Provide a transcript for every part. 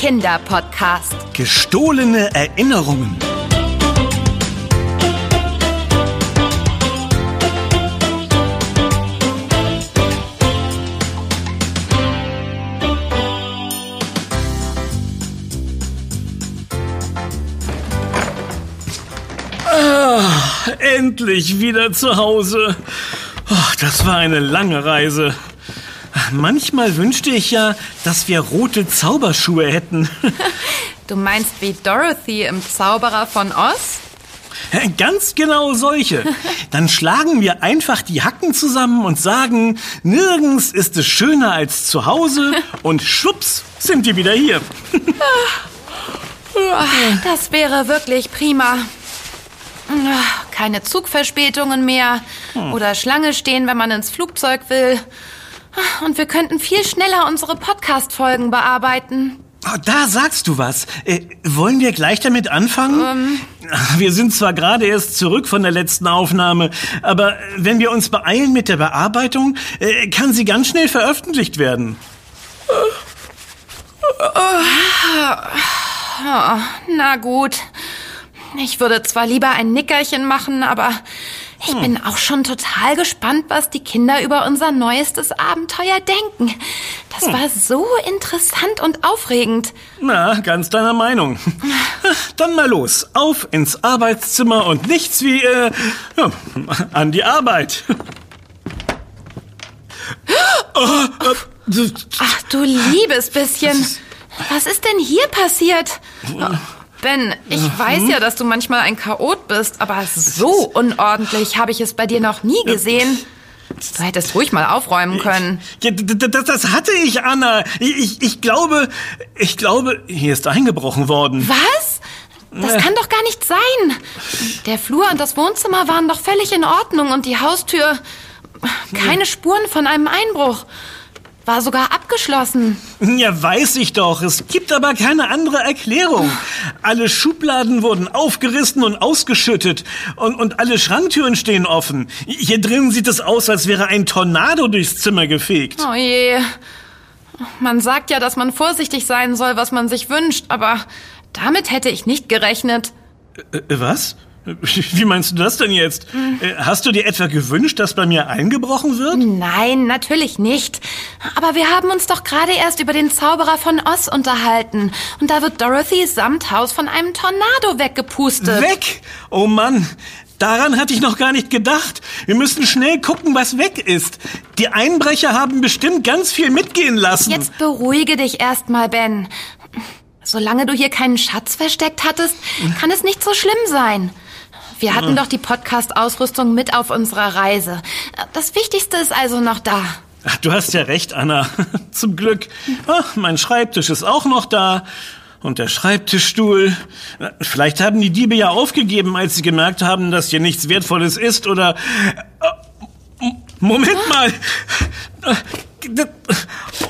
Kinderpodcast. Gestohlene Erinnerungen. Ah, endlich wieder zu Hause. Oh, das war eine lange Reise. Manchmal wünschte ich ja, dass wir rote Zauberschuhe hätten. Du meinst wie Dorothy im Zauberer von Oz? Ganz genau solche. Dann schlagen wir einfach die Hacken zusammen und sagen, nirgends ist es schöner als zu Hause und schwupps sind wir wieder hier. Das wäre wirklich prima. Keine Zugverspätungen mehr oder Schlange stehen, wenn man ins Flugzeug will. Und wir könnten viel schneller unsere Podcast-Folgen bearbeiten. Oh, da sagst du was. Äh, wollen wir gleich damit anfangen? Ähm. Wir sind zwar gerade erst zurück von der letzten Aufnahme, aber wenn wir uns beeilen mit der Bearbeitung, äh, kann sie ganz schnell veröffentlicht werden. Na gut. Ich würde zwar lieber ein Nickerchen machen, aber ich hm. bin auch schon total gespannt, was die Kinder über unser neuestes Abenteuer denken. Das hm. war so interessant und aufregend. Na, ganz deiner Meinung. Dann mal los. Auf ins Arbeitszimmer und nichts wie, äh, ja, an die Arbeit. Ach du liebes bisschen. Was ist denn hier passiert? Ben, ich mhm. weiß ja, dass du manchmal ein Chaot bist, aber so unordentlich habe ich es bei dir noch nie gesehen. Du hättest ruhig mal aufräumen können. Ja, das, das hatte ich, Anna. Ich, ich glaube, ich glaube, hier ist eingebrochen worden. Was? Das kann doch gar nicht sein. Der Flur und das Wohnzimmer waren doch völlig in Ordnung und die Haustür. Keine Spuren von einem Einbruch. War sogar abgeschlossen. Ja, weiß ich doch. Es gibt aber keine andere Erklärung. Alle Schubladen wurden aufgerissen und ausgeschüttet. Und, und alle Schranktüren stehen offen. Hier drin sieht es aus, als wäre ein Tornado durchs Zimmer gefegt. Oh je. Man sagt ja, dass man vorsichtig sein soll, was man sich wünscht, aber damit hätte ich nicht gerechnet. Äh, was? Wie meinst du das denn jetzt? Äh, hast du dir etwa gewünscht, dass bei mir eingebrochen wird? Nein, natürlich nicht. Aber wir haben uns doch gerade erst über den Zauberer von Oz unterhalten. Und da wird Dorothys Samthaus von einem Tornado weggepustet. Weg? Oh Mann. Daran hatte ich noch gar nicht gedacht. Wir müssen schnell gucken, was weg ist. Die Einbrecher haben bestimmt ganz viel mitgehen lassen. Jetzt beruhige dich erstmal, Ben. Solange du hier keinen Schatz versteckt hattest, kann es nicht so schlimm sein. Wir hatten doch die Podcast-Ausrüstung mit auf unserer Reise. Das Wichtigste ist also noch da. Ach, du hast ja recht, Anna. Zum Glück. Ach, mein Schreibtisch ist auch noch da. Und der Schreibtischstuhl. Vielleicht haben die Diebe ja aufgegeben, als sie gemerkt haben, dass hier nichts Wertvolles ist oder... Moment mal.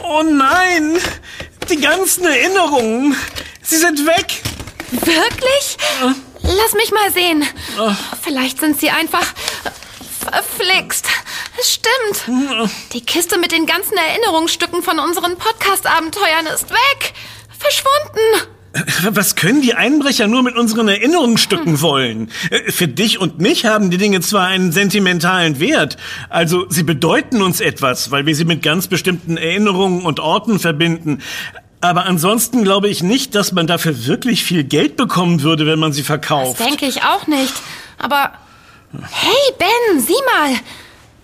Oh nein. Die ganzen Erinnerungen. Sie sind weg. Wirklich? Lass mich mal sehen. Oh. Vielleicht sind sie einfach verflixt. Es stimmt. Die Kiste mit den ganzen Erinnerungsstücken von unseren Podcast-Abenteuern ist weg. Verschwunden. Was können die Einbrecher nur mit unseren Erinnerungsstücken hm. wollen? Für dich und mich haben die Dinge zwar einen sentimentalen Wert, also sie bedeuten uns etwas, weil wir sie mit ganz bestimmten Erinnerungen und Orten verbinden. Aber ansonsten glaube ich nicht, dass man dafür wirklich viel Geld bekommen würde, wenn man sie verkauft. Das denke ich auch nicht. Aber hey Ben, sieh mal.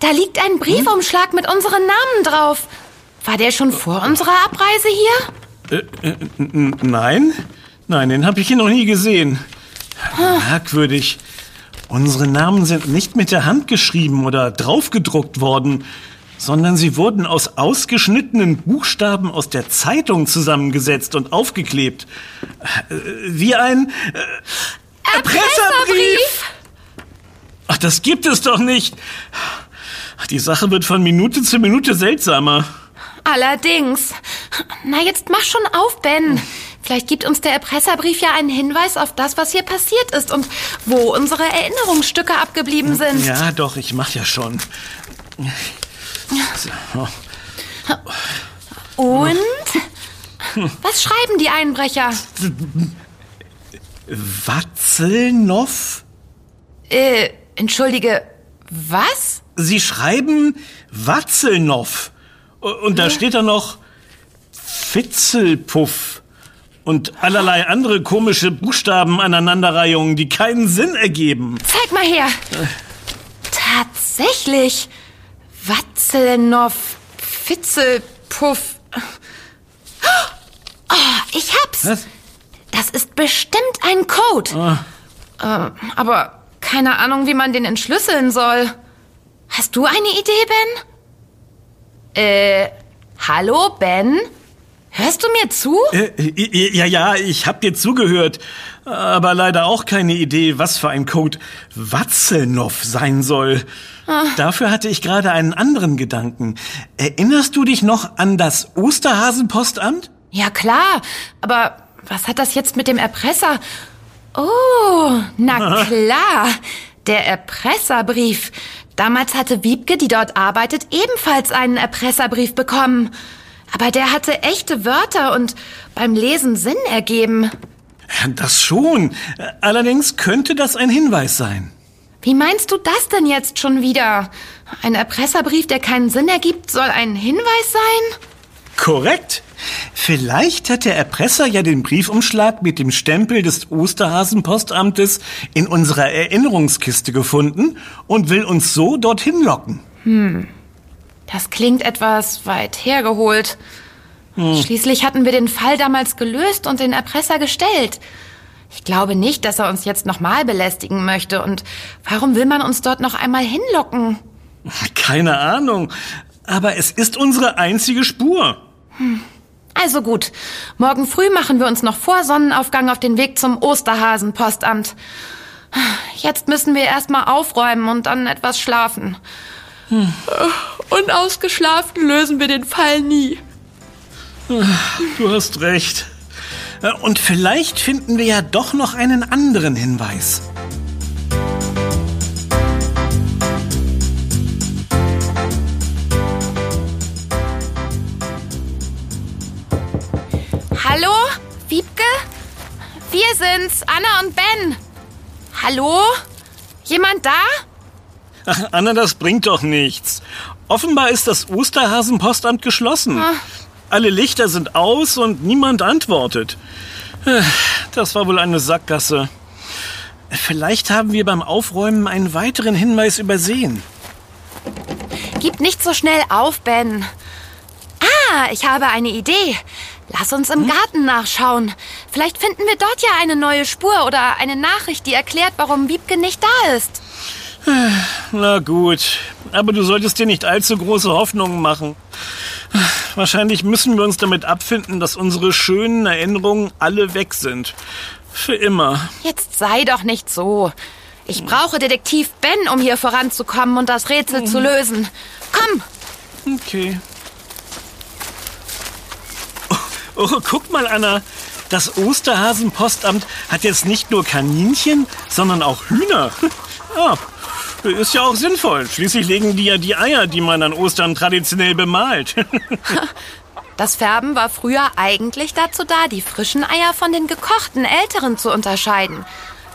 Da liegt ein Briefumschlag mit unseren Namen drauf. War der schon vor unserer Abreise hier? Äh, äh, nein. Nein, den habe ich hier noch nie gesehen. Merkwürdig. Unsere Namen sind nicht mit der Hand geschrieben oder draufgedruckt worden sondern sie wurden aus ausgeschnittenen Buchstaben aus der Zeitung zusammengesetzt und aufgeklebt. Äh, wie ein äh, Erpresserbrief. Ach, das gibt es doch nicht. Die Sache wird von Minute zu Minute seltsamer. Allerdings. Na, jetzt mach schon auf, Ben. Vielleicht gibt uns der Erpresserbrief ja einen Hinweis auf das, was hier passiert ist und wo unsere Erinnerungsstücke abgeblieben sind. Ja, doch, ich mach ja schon. Und? Was schreiben die Einbrecher? Watzelnow? Äh, entschuldige, was? Sie schreiben Watzelnow. Und da steht da noch Fitzelpuff und allerlei andere komische Buchstabenaneinanderreihungen, die keinen Sinn ergeben. Zeig mal her. Tatsächlich. Watzelnow, Fitzelpuff. Oh, ich hab's. Was? Das ist bestimmt ein Code. Äh, aber keine Ahnung, wie man den entschlüsseln soll. Hast du eine Idee, Ben? Äh, hallo, Ben? Hörst du mir zu? Äh, ja, ja, ich hab dir zugehört, aber leider auch keine Idee, was für ein Code Watzelnow sein soll. Dafür hatte ich gerade einen anderen Gedanken. Erinnerst du dich noch an das Osterhasenpostamt? Ja, klar. Aber was hat das jetzt mit dem Erpresser? Oh, na klar. Der Erpresserbrief. Damals hatte Wiebke, die dort arbeitet, ebenfalls einen Erpresserbrief bekommen. Aber der hatte echte Wörter und beim Lesen Sinn ergeben. Das schon. Allerdings könnte das ein Hinweis sein. Wie meinst du das denn jetzt schon wieder? Ein Erpresserbrief, der keinen Sinn ergibt, soll ein Hinweis sein? Korrekt. Vielleicht hat der Erpresser ja den Briefumschlag mit dem Stempel des Osterhasenpostamtes in unserer Erinnerungskiste gefunden und will uns so dorthin locken. Das klingt etwas weit hergeholt. Schließlich hatten wir den Fall damals gelöst und den Erpresser gestellt. Ich glaube nicht, dass er uns jetzt nochmal belästigen möchte. Und warum will man uns dort noch einmal hinlocken? Keine Ahnung. Aber es ist unsere einzige Spur. Also gut, morgen früh machen wir uns noch vor Sonnenaufgang auf den Weg zum Osterhasenpostamt. Jetzt müssen wir erstmal aufräumen und dann etwas schlafen. Unausgeschlafen lösen wir den Fall nie. Du hast recht. Und vielleicht finden wir ja doch noch einen anderen Hinweis. Hallo? Wiebke? Wir sind's, Anna und Ben. Hallo? Jemand da? Ach, Anna, das bringt doch nichts. Offenbar ist das Osterhasenpostamt geschlossen. Alle Lichter sind aus und niemand antwortet. Äh, Das war wohl eine Sackgasse. Vielleicht haben wir beim Aufräumen einen weiteren Hinweis übersehen. Gib nicht so schnell auf, Ben. Ah, ich habe eine Idee. Lass uns im Garten nachschauen. Vielleicht finden wir dort ja eine neue Spur oder eine Nachricht, die erklärt, warum Wiebke nicht da ist. Na gut, aber du solltest dir nicht allzu große Hoffnungen machen. Wahrscheinlich müssen wir uns damit abfinden, dass unsere schönen Erinnerungen alle weg sind. Für immer. Jetzt sei doch nicht so. Ich brauche Detektiv Ben, um hier voranzukommen und das Rätsel zu lösen. Komm, Okay. Oh, oh, guck mal, Anna. Das Osterhasenpostamt hat jetzt nicht nur Kaninchen, sondern auch Hühner. Ah, ist ja auch sinnvoll. Schließlich legen die ja die Eier, die man an Ostern traditionell bemalt. das Färben war früher eigentlich dazu da, die frischen Eier von den gekochten älteren zu unterscheiden.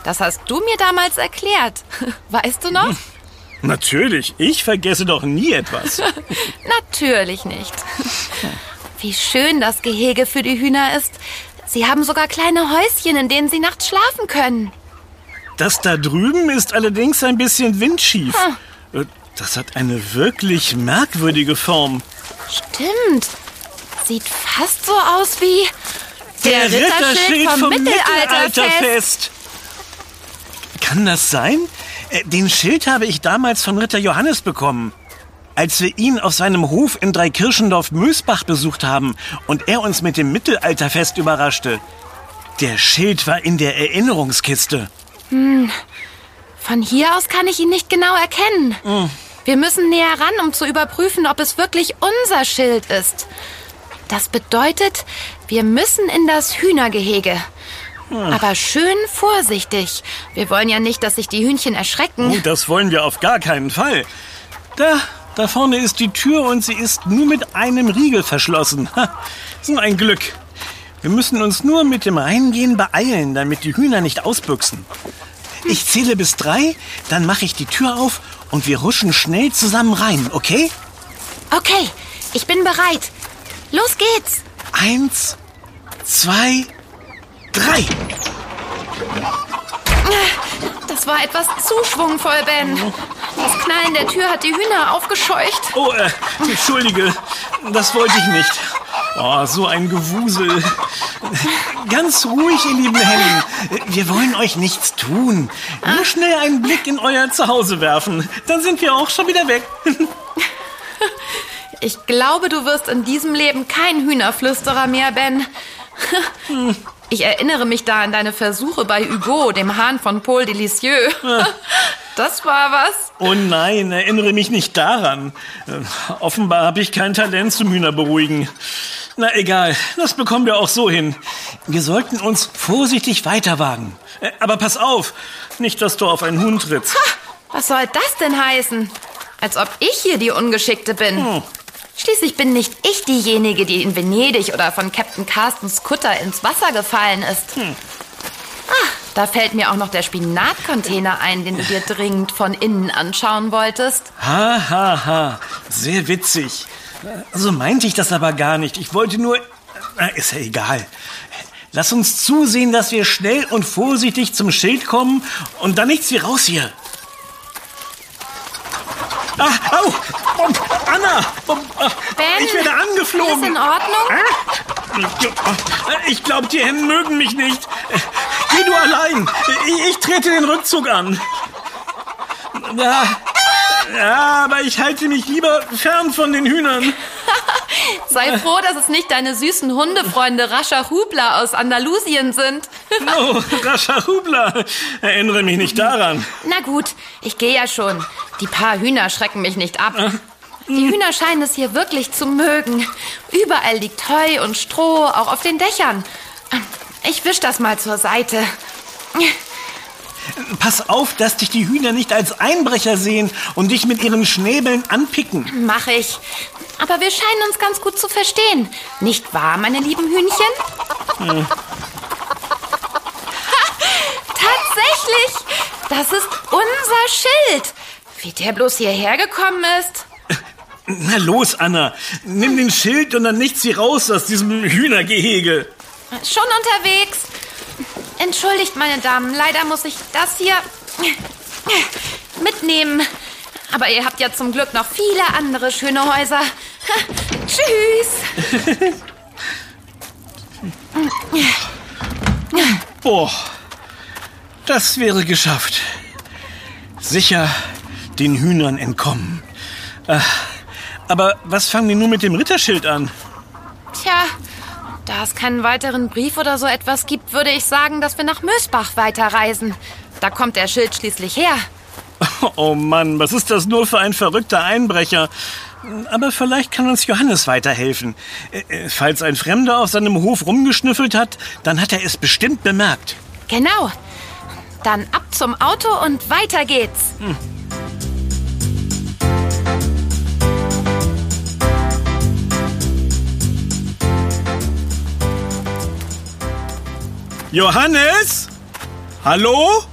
Das hast du mir damals erklärt. Weißt du noch? Natürlich, ich vergesse doch nie etwas. Natürlich nicht. Wie schön das Gehege für die Hühner ist. Sie haben sogar kleine Häuschen, in denen sie nachts schlafen können. Das da drüben ist allerdings ein bisschen windschief. Äh, Das hat eine wirklich merkwürdige Form. Stimmt. Sieht fast so aus wie der, Ritterschild vom, Mittelalterfest. Kann das sein? Äh, Den Schild habe ich damals von Ritter Johannes bekommen. Als wir ihn auf seinem Hof in Dreikirchendorf-Mösbach besucht haben und er uns mit dem Mittelalterfest überraschte. Der Schild war in der Erinnerungskiste. Von hier aus kann ich ihn nicht genau erkennen. Wir müssen näher ran, um zu überprüfen, ob es wirklich unser Schild ist. Das bedeutet, wir müssen in das Hühnergehege. Aber schön vorsichtig. Wir wollen ja nicht, dass sich die Hühnchen erschrecken. Oh, das wollen wir auf gar keinen Fall. Da, da vorne ist die Tür und sie ist nur mit einem Riegel verschlossen. Ha, so ein Glück. Wir müssen uns nur mit dem Reingehen beeilen, damit die Hühner nicht ausbüchsen. Ich zähle bis drei, dann mache ich die Tür auf und wir huschen schnell zusammen rein, okay? Okay, ich bin bereit. Los geht's. Eins, zwei, drei. Das war etwas zu schwungvoll, Ben. Das Knallen der Tür hat die Hühner aufgescheucht. Oh, äh, entschuldige, das wollte ich nicht. Oh, so ein Gewusel. Ganz ruhig, ihr lieben Hennen. Wir wollen euch nichts tun. Nur schnell einen Blick in euer Zuhause werfen. Dann sind wir auch schon wieder weg. Ich glaube, du wirst in diesem Leben kein Hühnerflüsterer mehr, Ben. Ich erinnere mich da an deine Versuche bei Hugo, dem Hahn von Paul Delicieux. Das war was. Oh nein, erinnere mich nicht daran. Äh, Offenbar habe ich kein Talent zum Hühnerberuhigen. Na egal, das bekommen wir auch so hin. Wir sollten uns vorsichtig weiterwagen. Äh, Aber pass auf, nicht, dass du auf einen Huhn trittst. Was soll das denn heißen? Als ob ich hier die Ungeschickte bin. Hm. Schließlich bin nicht ich diejenige, die in Venedig oder von Captain Carstens Kutter ins Wasser gefallen ist. Hm. Ah, da fällt mir auch noch der Spinatcontainer ein, den du dir dringend von innen anschauen wolltest. Ha, ha, ha. Sehr witzig. So meinte ich das aber gar nicht. Ich wollte nur... Ist ja egal. Lass uns zusehen, dass wir schnell und vorsichtig zum Schild kommen und dann nichts wie raus hier. Ah, au! Oh, Anna! Oh, Ben, ich werde angeflogen. in Ordnung? Ich glaube, die Hennen mögen mich nicht. Geh du allein. Ich, ich trete den Rückzug an. Ja, ja, aber ich halte mich lieber fern von den Hühnern. Sei froh, dass es nicht deine süßen Hundefreunde Rascha Hubler aus Andalusien sind. Oh, rascher Hubler. Erinnere mich nicht daran. Na gut, ich gehe ja schon. Die paar Hühner schrecken mich nicht ab. Die Hühner scheinen es hier wirklich zu mögen. Überall liegt Heu und Stroh, auch auf den Dächern. Ich wisch das mal zur Seite. Pass auf, dass dich die Hühner nicht als Einbrecher sehen und dich mit ihren Schnäbeln anpicken. Mach ich. Aber wir scheinen uns ganz gut zu verstehen. Nicht wahr, meine lieben Hühnchen? Ha, Tatsächlich! Das ist unser Schild. Wie der bloß hierher gekommen ist. Na los, Anna. Nimm den Schild und dann nichts wie raus aus diesem Hühnergehege. Schon unterwegs. Entschuldigt, meine Damen, leider muss ich das hier mitnehmen. Aber ihr habt ja zum Glück noch viele andere schöne Häuser. Tschüss. Boah, das wäre geschafft. Sicher den Hühnern entkommen. Äh, aber was fangen wir nun mit dem Ritterschild an? Tja, da es keinen weiteren Brief oder so etwas gibt, würde ich sagen, dass wir nach Mösbach weiterreisen. Da kommt der Schild schließlich her. Oh Mann, was ist das nur für ein verrückter Einbrecher? Aber vielleicht kann uns Johannes weiterhelfen. Äh, äh, Falls ein Fremder auf seinem Hof rumgeschnüffelt hat, dann hat er es bestimmt bemerkt. Genau. Dann ab zum Auto und weiter geht's. Johannes? Hallo?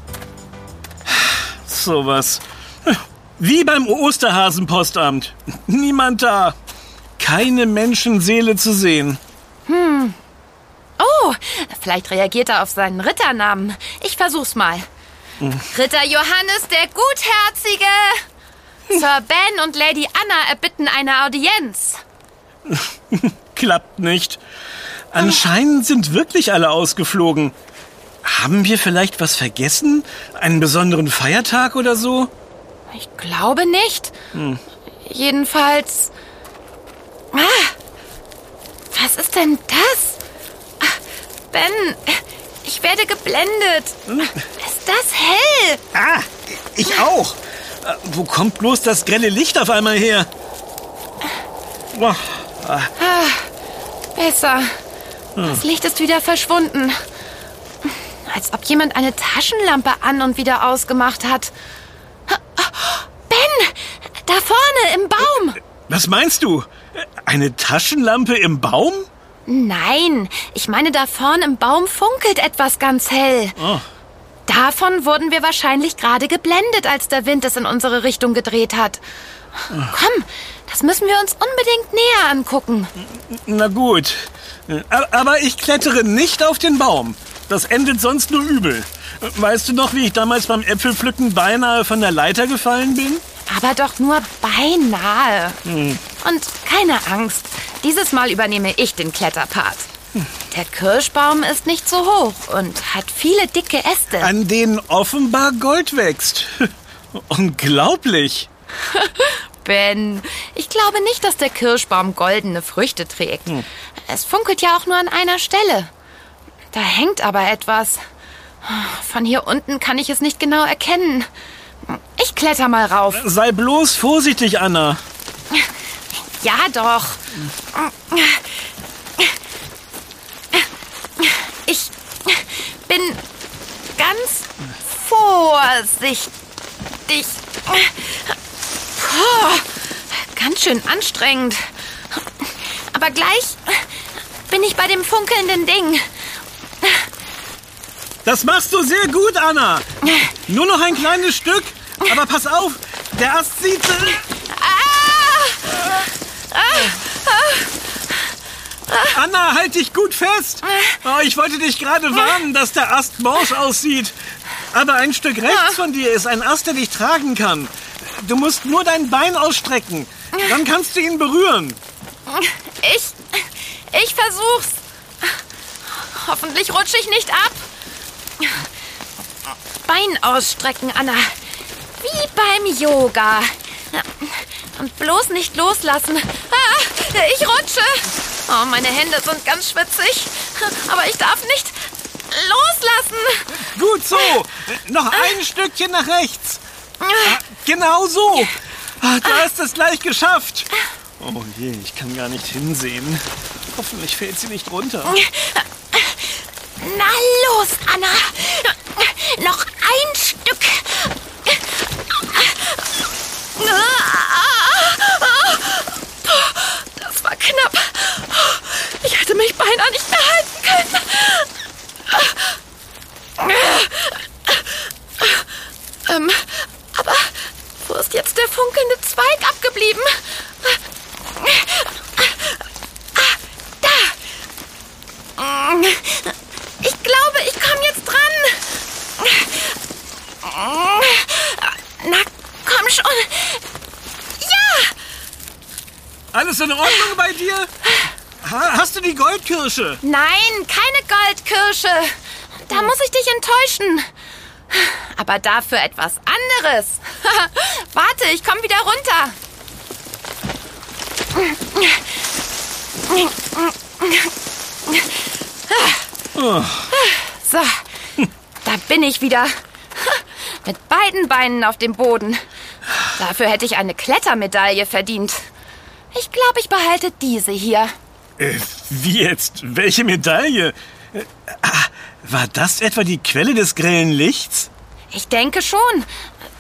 Sowas. Wie beim Osterhasenpostamt. Niemand da. Keine Menschenseele zu sehen. Oh, vielleicht reagiert er auf seinen Ritternamen. Ich versuch's mal. Ritter Johannes der Gutherzige. Sir Ben und Lady Anna erbitten eine Audienz. Klappt nicht. Anscheinend sind wirklich alle ausgeflogen. Haben wir vielleicht was vergessen? Einen besonderen Feiertag oder so? Ich glaube nicht. Jedenfalls. Ah, was ist denn das? Ah, Ben, ich werde geblendet. Ist das hell? Ah, ich auch. Äh, Wo kommt bloß das grelle Licht auf einmal her? Boah, Besser. Das Licht ist wieder verschwunden. Als ob jemand eine Taschenlampe an und wieder ausgemacht hat. Ben, da vorne im Baum. Was meinst du? Eine Taschenlampe im Baum? Nein, ich meine, da vorn im Baum funkelt etwas ganz hell. Oh. Davon wurden wir wahrscheinlich gerade geblendet, als der Wind es in unsere Richtung gedreht hat. Komm, das müssen wir uns unbedingt näher angucken. Na gut. A- Aber ich klettere nicht auf den Baum. Das endet sonst nur übel. Weißt du noch, wie ich damals beim Äpfelpflücken beinahe von der Leiter gefallen bin? Aber doch nur beinahe. Und keine Angst, dieses Mal übernehme ich den Kletterpart. Der Kirschbaum ist nicht so hoch und hat viele dicke Äste. An denen offenbar Gold wächst. Unglaublich. Ben, ich glaube nicht, dass der Kirschbaum goldene Früchte trägt. Es funkelt ja auch nur an einer Stelle. Da hängt aber etwas. Von hier unten kann ich es nicht genau erkennen. Ich kletter mal rauf. Sei bloß vorsichtig, Anna. Ja, doch. Ich bin ganz vorsichtig. Puh, ganz schön anstrengend. Aber gleich bin ich bei dem funkelnden Ding. Das machst du sehr gut, Anna. Nur noch ein kleines Stück. Aber pass auf, der Ast sieht... Anna, halt dich gut fest. Oh, ich wollte dich gerade warnen, dass der Ast morsch aussieht. Aber ein Stück rechts von dir ist ein Ast, der dich tragen kann. Du musst nur dein Bein ausstrecken. Dann kannst du ihn berühren. Ich. Ich versuch's. Hoffentlich rutsche ich nicht ab. Bein ausstrecken, Anna. Wie beim Yoga. Und bloß nicht loslassen. Ah, ich rutsche. Oh, meine Hände sind ganz schwitzig. Aber ich darf nicht loslassen. Gut so. Noch ein Stückchen nach rechts. Ah, Genau so. Ah, Du hast es gleich geschafft. Oh je, ich kann gar nicht hinsehen. Hoffentlich fällt sie nicht runter. Na los, Anna. Noch ein Stück. Das war knapp. Ich hätte mich beinahe nicht mehr halten können. Ähm, aber wo ist jetzt der funkelnde Zweig abgeblieben? Ich glaube, ich komme jetzt dran. Na, komm schon. Ja, Alles in Ordnung bei dir? Ha, hast du die Goldkirsche? nein, keine Goldkirsche. Da muss ich dich enttäuschen. Aber dafür etwas anderes. Warte, ich komme wieder runter. So, da bin ich wieder. Mit beiden Beinen auf dem Boden. Dafür hätte ich eine Klettermedaille verdient. Ich glaube, ich behalte diese hier. Wie jetzt? Welche Medaille? Äh, ah, war das etwa die Quelle des grellen Lichts? Ich denke schon.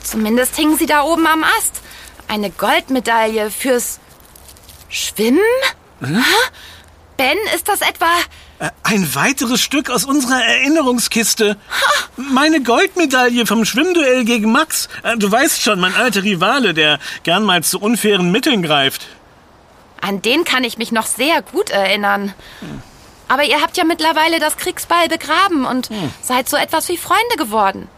Zumindest hing sie da oben am Ast. Eine Goldmedaille fürs Schwimmen? Hä? Ben, ist das etwa... Äh, Ein weiteres Stück aus unserer Erinnerungskiste. Meine Goldmedaille vom Schwimmduell gegen Max. Äh, Du weißt schon, mein alter Rivale, der gern mal zu unfairen Mitteln greift. An den kann ich mich noch sehr gut erinnern. Aber ihr habt ja mittlerweile das Kriegsbeil begraben und seid so etwas wie Freunde geworden.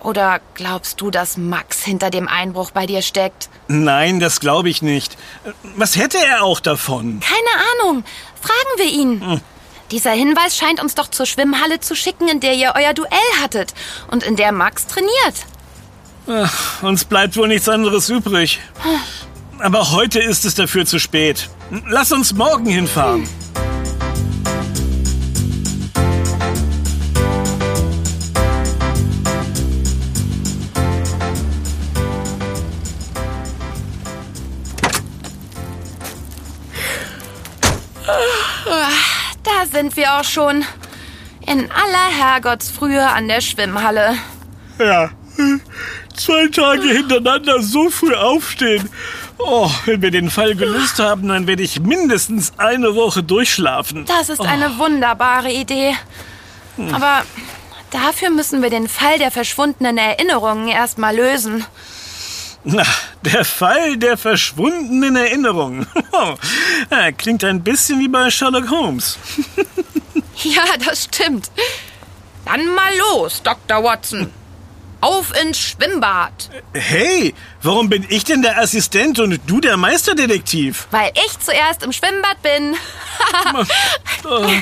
Oder glaubst du, dass Max hinter dem Einbruch bei dir steckt? Nein, das glaube ich nicht. Was hätte er auch davon? Keine Ahnung. Fragen wir ihn. Dieser Hinweis scheint uns doch zur Schwimmhalle zu schicken, in der ihr euer Duell hattet und in der Max trainiert. Ach, uns bleibt wohl nichts anderes übrig. Aber heute ist es dafür zu spät. Lass uns morgen hinfahren. Da sind wir auch schon. In aller Herrgottsfrühe an der Schwimmhalle. Ja, Zwei Tage hintereinander so früh aufstehen. Oh, wenn wir den Fall gelöst haben, dann werde ich mindestens eine Woche durchschlafen. Das ist eine wunderbare Idee. Aber dafür müssen wir den Fall der verschwundenen Erinnerungen erstmal lösen. Na, der Fall der verschwundenen Erinnerungen. Klingt ein bisschen wie bei Sherlock Holmes. Ja, das stimmt. Dann mal los, Dr. Watson. Auf ins Schwimmbad. Hey, warum bin ich denn der Assistent und du der Meisterdetektiv? Weil ich zuerst im Schwimmbad bin.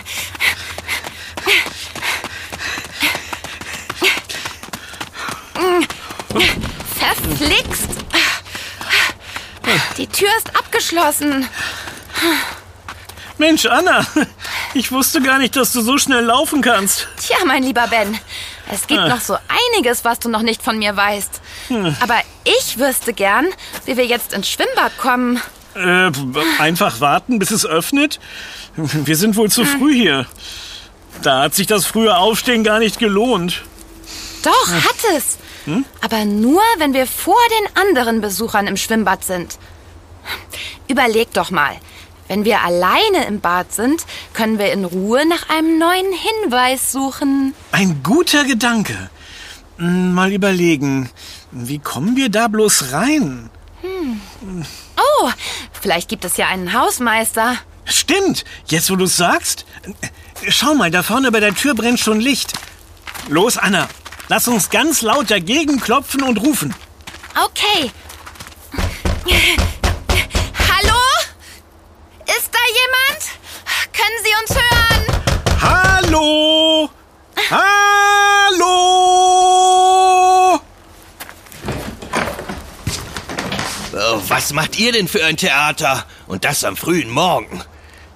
Verflixt. Die Tür ist abgeschlossen. Mensch, Anna, ich wusste gar nicht, dass du so schnell laufen kannst. Tja, mein lieber Ben, es gibt Ah. noch so einiges, was du noch nicht von mir weißt. Aber ich wüsste gern, wie wir jetzt ins Schwimmbad kommen. Äh, einfach warten, bis es öffnet? Wir sind wohl zu früh hier. Da hat sich das frühe Aufstehen gar nicht gelohnt. Doch, hat es. Aber nur, wenn wir vor den anderen Besuchern im Schwimmbad sind. Überleg doch mal. Wenn wir alleine im Bad sind, können wir in Ruhe nach einem neuen Hinweis suchen. Ein guter Gedanke. Hm, Mal überlegen, wie kommen wir da bloß rein? Oh, vielleicht gibt es ja einen Hausmeister. Stimmt, jetzt wo du es sagst. Schau mal, da vorne bei der Tür brennt schon Licht. Los, Anna, lass uns ganz laut dagegen klopfen und rufen. Okay. Hallo? Ist da jemand? Können Sie uns hören? Hallo! Hallo! Oh, Was macht ihr denn für ein Theater? Und das am frühen Morgen.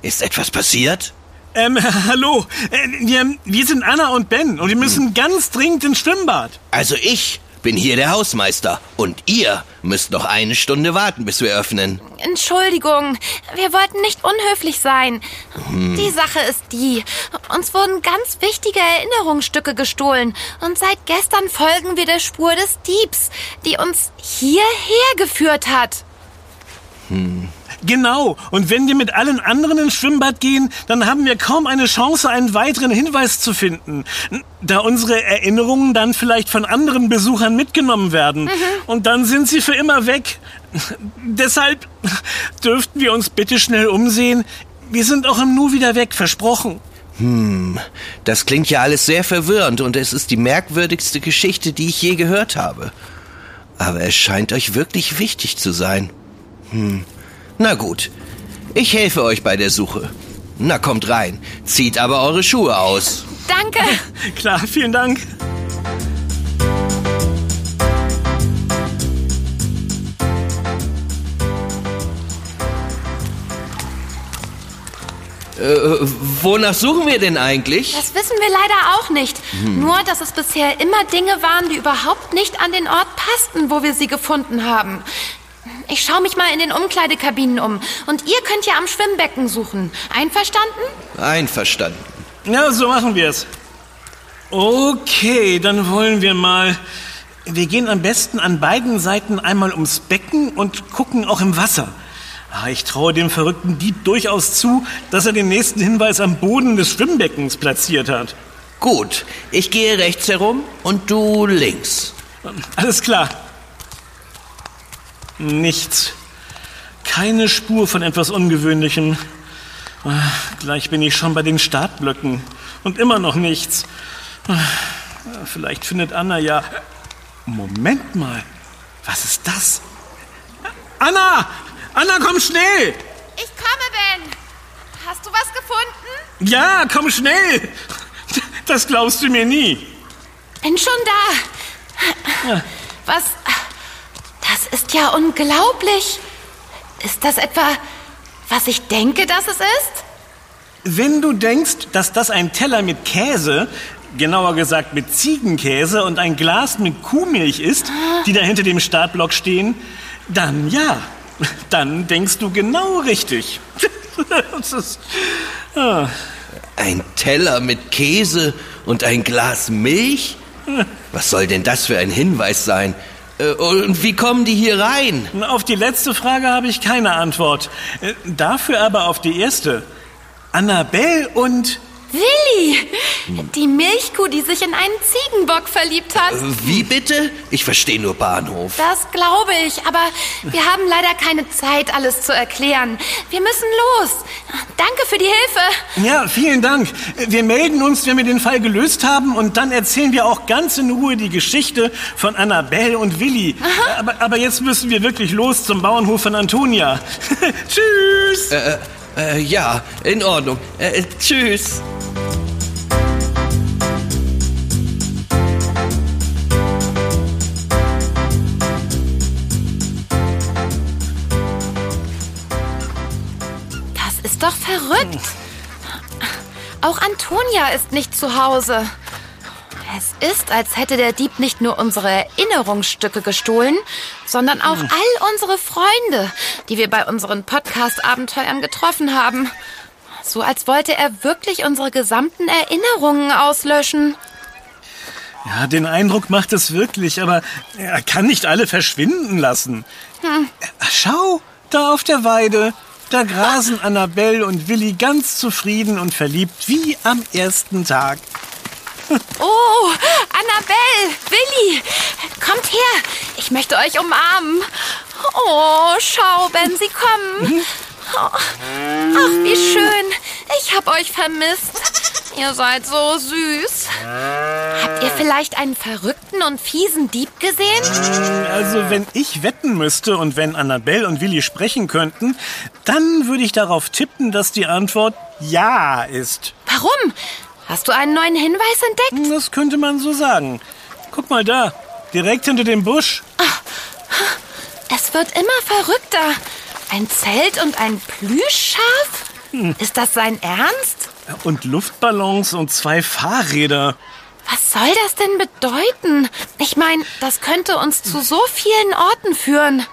Ist etwas passiert? Ähm, hallo. Äh, wir, wir sind Anna und Ben und wir müssen ganz dringend ins Schwimmbad. Also ich bin hier der Hausmeister. Und ihr müsst noch eine Stunde warten, bis wir öffnen. Entschuldigung, wir wollten nicht unhöflich sein. Die Sache ist die, uns wurden ganz wichtige Erinnerungsstücke gestohlen und seit gestern folgen wir der Spur des Diebs, die uns hierher geführt hat. Genau. Und wenn wir mit allen anderen ins Schwimmbad gehen, dann haben wir kaum eine Chance, einen weiteren Hinweis zu finden. Da unsere Erinnerungen dann vielleicht von anderen Besuchern mitgenommen werden. Und dann sind sie für immer weg. Deshalb dürften wir uns bitte schnell umsehen. Wir sind auch im Nu wieder weg, versprochen. Das klingt ja alles sehr verwirrend und es ist die merkwürdigste Geschichte, die ich je gehört habe. Aber es scheint euch wirklich wichtig zu sein. Hm. Na gut, ich helfe euch bei der Suche. Na kommt rein, zieht aber eure Schuhe aus. Danke. Klar, vielen Dank. Äh, wonach suchen wir denn eigentlich? Das wissen wir leider auch nicht. Nur, dass es bisher immer Dinge waren, die überhaupt nicht an den Ort passten, wo wir sie gefunden haben. Ich schaue mich mal in den Umkleidekabinen um. Und ihr könnt ja am Schwimmbecken suchen. Einverstanden? Einverstanden. Ja, so machen wir es. Okay, dann wollen wir mal. Wir gehen am besten an beiden Seiten einmal ums Becken und gucken auch im Wasser. Ah, Ich traue dem verrückten Dieb durchaus zu, dass er den nächsten Hinweis am Boden des Schwimmbeckens platziert hat. Gut, ich gehe rechts herum und du links. Alles klar. Nichts. Keine Spur von etwas Ungewöhnlichem. Ah, Gleich bin ich schon bei den Startblöcken. Und immer noch nichts. Ah, Vielleicht findet Anna ja. Moment mal. Was ist das? Anna! Anna, komm schnell! Ich komme, Ben. Hast du was gefunden? Ja, komm schnell! Das glaubst du mir nie. Bin schon da. Was? Das ist ja unglaublich. Ist das etwa, was ich denke, dass es ist? Wenn du denkst, dass das ein Teller mit Käse, genauer gesagt mit Ziegenkäse und ein Glas mit Kuhmilch ist, die da hinter dem Startblock stehen, dann ja. Dann denkst du genau richtig. Das ist, ah, Ein Teller mit Käse und ein Glas Milch? Was soll denn das für ein Hinweis sein? Äh, und wie kommen die hier rein? Auf die letzte Frage habe ich keine Antwort. Äh, Dafür aber auf die erste. Annabelle und... Willi! Die Milchkuh, die sich in einen Ziegenbock verliebt hat. Wie bitte? Ich verstehe nur Bahnhof. Das glaube ich, aber wir haben leider keine Zeit, alles zu erklären. Wir müssen los. Danke für die Hilfe. Ja, vielen Dank. Wir melden uns, wenn wir den Fall gelöst haben und dann erzählen wir auch ganz in Ruhe die Geschichte von Annabelle und Willi. Aber, aber jetzt müssen wir wirklich los zum Bauernhof von Antonia. Tschüss! Äh, äh, ja, in Ordnung. Äh, tschüss. Das ist doch verrückt. Auch Antonia ist nicht zu Hause. Es ist, als hätte der Dieb nicht nur unsere Erinnerungsstücke gestohlen, sondern auch all unsere Freunde, die wir bei unseren Podcast-Abenteuern getroffen haben. So als wollte er wirklich unsere gesamten Erinnerungen auslöschen. Ja, den Eindruck macht es wirklich, aber er kann nicht alle verschwinden lassen. Schau, da auf der Weide. Da grasen Annabelle und Willi ganz zufrieden und verliebt wie am ersten Tag. Oh, Annabelle, Willi, kommt her. Ich möchte euch umarmen. Oh, schau, Ben, sie kommen. Oh, ach, wie schön. Ich hab euch vermisst. Ihr seid so süß. Habt ihr vielleicht einen verrückten und fiesen Dieb gesehen? Also, wenn ich wetten müsste und wenn Annabelle und Willi sprechen könnten, dann würde ich darauf tippen, dass die Antwort ja ist. Warum? Hast du einen neuen Hinweis entdeckt? Das könnte man so sagen. Guck mal da, direkt hinter dem Busch. Es wird immer verrückter. Ein Zelt und ein Plüschschaf? Ist das sein Ernst? Und Luftballons und zwei Fahrräder. Was soll das denn bedeuten? Ich meine, das könnte uns zu so vielen Orten führen.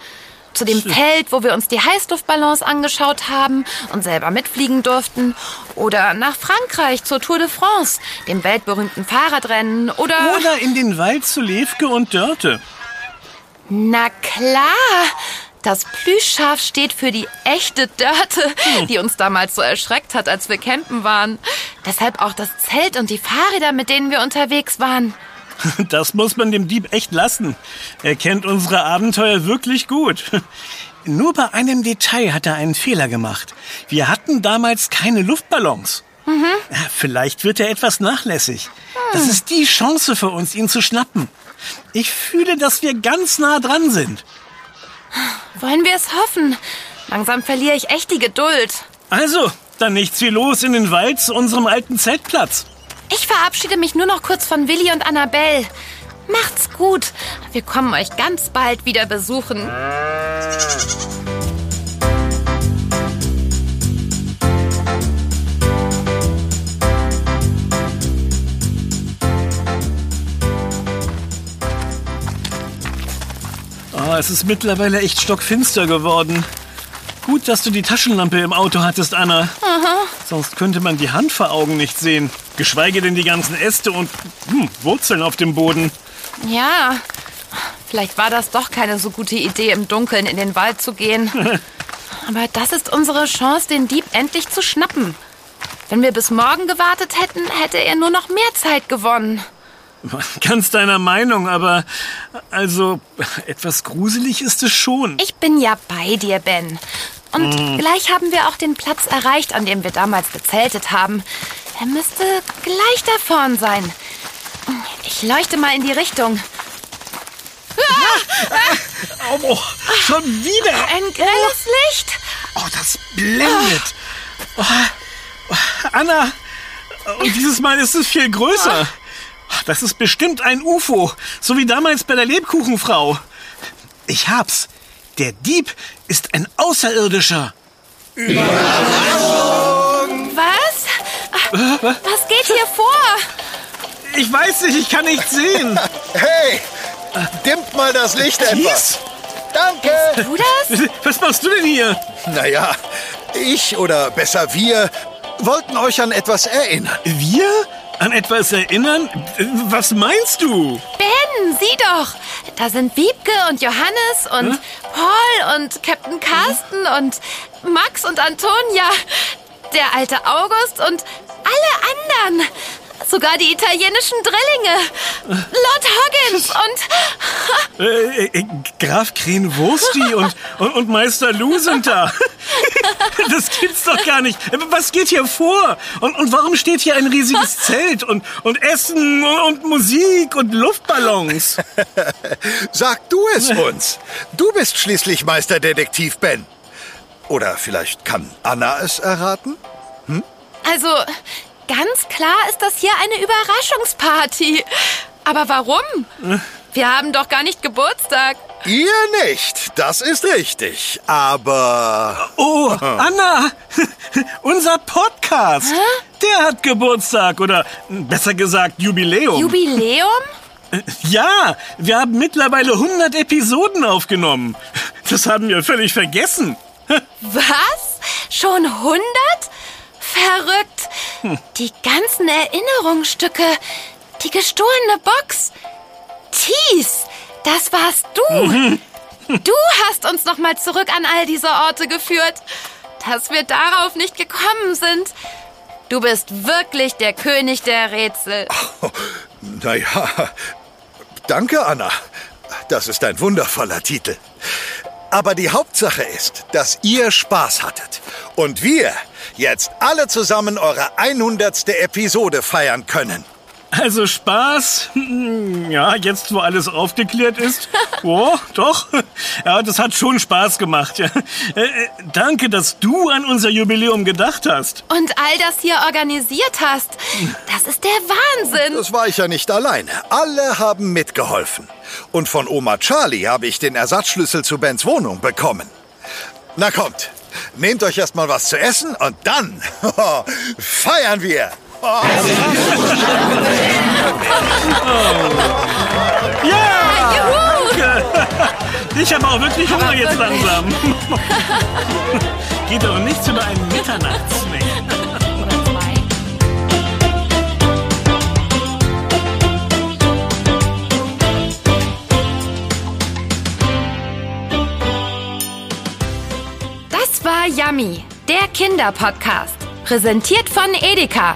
Zu dem Feld, wo wir uns die Heißluftballons angeschaut haben und selber mitfliegen durften. Oder nach Frankreich zur Tour de France, dem weltberühmten Fahrradrennen. Oder... Oder in den Wald zu Levke und Dörte. Na klar! Das Plüschschaf steht für die echte Dörte, die uns damals so erschreckt hat, als wir campen waren. Deshalb auch das Zelt und die Fahrräder, mit denen wir unterwegs waren. Das muss man dem Dieb echt lassen. Er kennt unsere Abenteuer wirklich gut. Nur bei einem Detail hat er einen Fehler gemacht. Wir hatten damals keine Luftballons. Ja, Vielleicht wird er etwas nachlässig. Das ist die Chance für uns, ihn zu schnappen. Ich fühle, dass wir ganz nah dran sind. Wollen wir es hoffen? Langsam verliere ich echt die Geduld. Also, dann nichts wie los in den Wald zu unserem alten Zeltplatz. Ich verabschiede mich nur noch kurz von Willi und Annabelle. Macht's gut. Wir kommen euch ganz bald wieder besuchen. Oh, es ist mittlerweile echt stockfinster geworden. Gut, dass du die Taschenlampe im Auto hattest, Anna. Sonst könnte man die Hand vor Augen nicht sehen. Geschweige denn die ganzen Äste und hm, Wurzeln auf dem Boden. Ja, vielleicht war das doch keine so gute Idee, im Dunkeln in den Wald zu gehen. Aber das ist unsere Chance, den Dieb endlich zu schnappen. Wenn wir bis morgen gewartet hätten, hätte er nur noch mehr Zeit gewonnen. Ganz deiner Meinung, aber also etwas gruselig ist es schon. Ich bin ja bei dir, Ben. Und gleich haben wir auch den Platz erreicht, an dem wir damals gezeltet haben. Er müsste gleich da vorn sein. Ich leuchte mal in die Richtung. Oh, oh, schon wieder. Ein grelles Licht. Oh, das blendet. Oh, oh, Anna, und dieses Mal ist es viel größer. Das ist bestimmt ein UFO, so wie damals bei der Lebkuchenfrau. Ich hab's. Der Dieb ist ein Außerirdischer. Was? Was geht hier vor? Ich weiß nicht, ich kann nichts sehen. Hey, dimmt mal das Licht etwas. Kies? Danke. Du das? Was machst du denn hier? Naja, ich oder besser wir wollten euch an etwas erinnern. Wir? An etwas erinnern? Was meinst du? Ben, sieh doch. Da sind Wiebke und Johannes und Hä? Paul und Captain Carsten und Max und Antonia, der alte August und alle anderen. Sogar die italienischen Drillinge. Lord Hoggins und... Äh, äh, Graf Krenwursti und, und, und Meister Lou sind da. Das gibt's doch gar nicht. Was geht hier vor? Und, und warum steht hier ein riesiges Zelt und, und Essen und, und Musik und Luftballons? Sag du es uns. Du bist schließlich Meisterdetektiv Ben. Oder vielleicht kann Anna es erraten? Also, ganz klar ist das hier eine Überraschungsparty. Aber warum? Wir haben doch gar nicht Geburtstag. Ihr nicht, das ist richtig. Aber Oh, Anna, unser Podcast. Der hat Geburtstag oder besser gesagt Jubiläum. Jubiläum? ja, wir haben mittlerweile 100 Episoden aufgenommen. Das haben wir völlig vergessen. Was? Schon 100? Verrückt. Die ganzen Erinnerungsstücke. Die gestohlene Box. Thies, das warst du. Du hast uns noch mal zurück an all diese Orte geführt. Dass wir darauf nicht gekommen sind. Du bist wirklich der König der Rätsel. naja, danke Anna. Das ist ein wundervoller Titel. Aber die Hauptsache ist, dass ihr Spaß hattet. Und wir jetzt alle zusammen eure 100. Episode feiern können. Also Spaß, hm, ja, jetzt wo alles aufgeklärt ist. Oh, doch. Ja, das hat schon Spaß gemacht. Ja. Äh, äh, danke, dass du an unser Jubiläum gedacht hast. Und all das hier organisiert hast. Das ist der Wahnsinn. Das war ich ja nicht alleine. Alle haben mitgeholfen. Und von Oma Charlie habe ich den Ersatzschlüssel zu Bens Wohnung bekommen. Na kommt, nehmt euch erstmal was zu essen und dann feiern wir. Ich habe auch wirklich Hunger jetzt langsam. Geht doch nichts über einen Mitternachtssnack. Das war Yummy, der Kinderpodcast. Präsentiert von Edeka.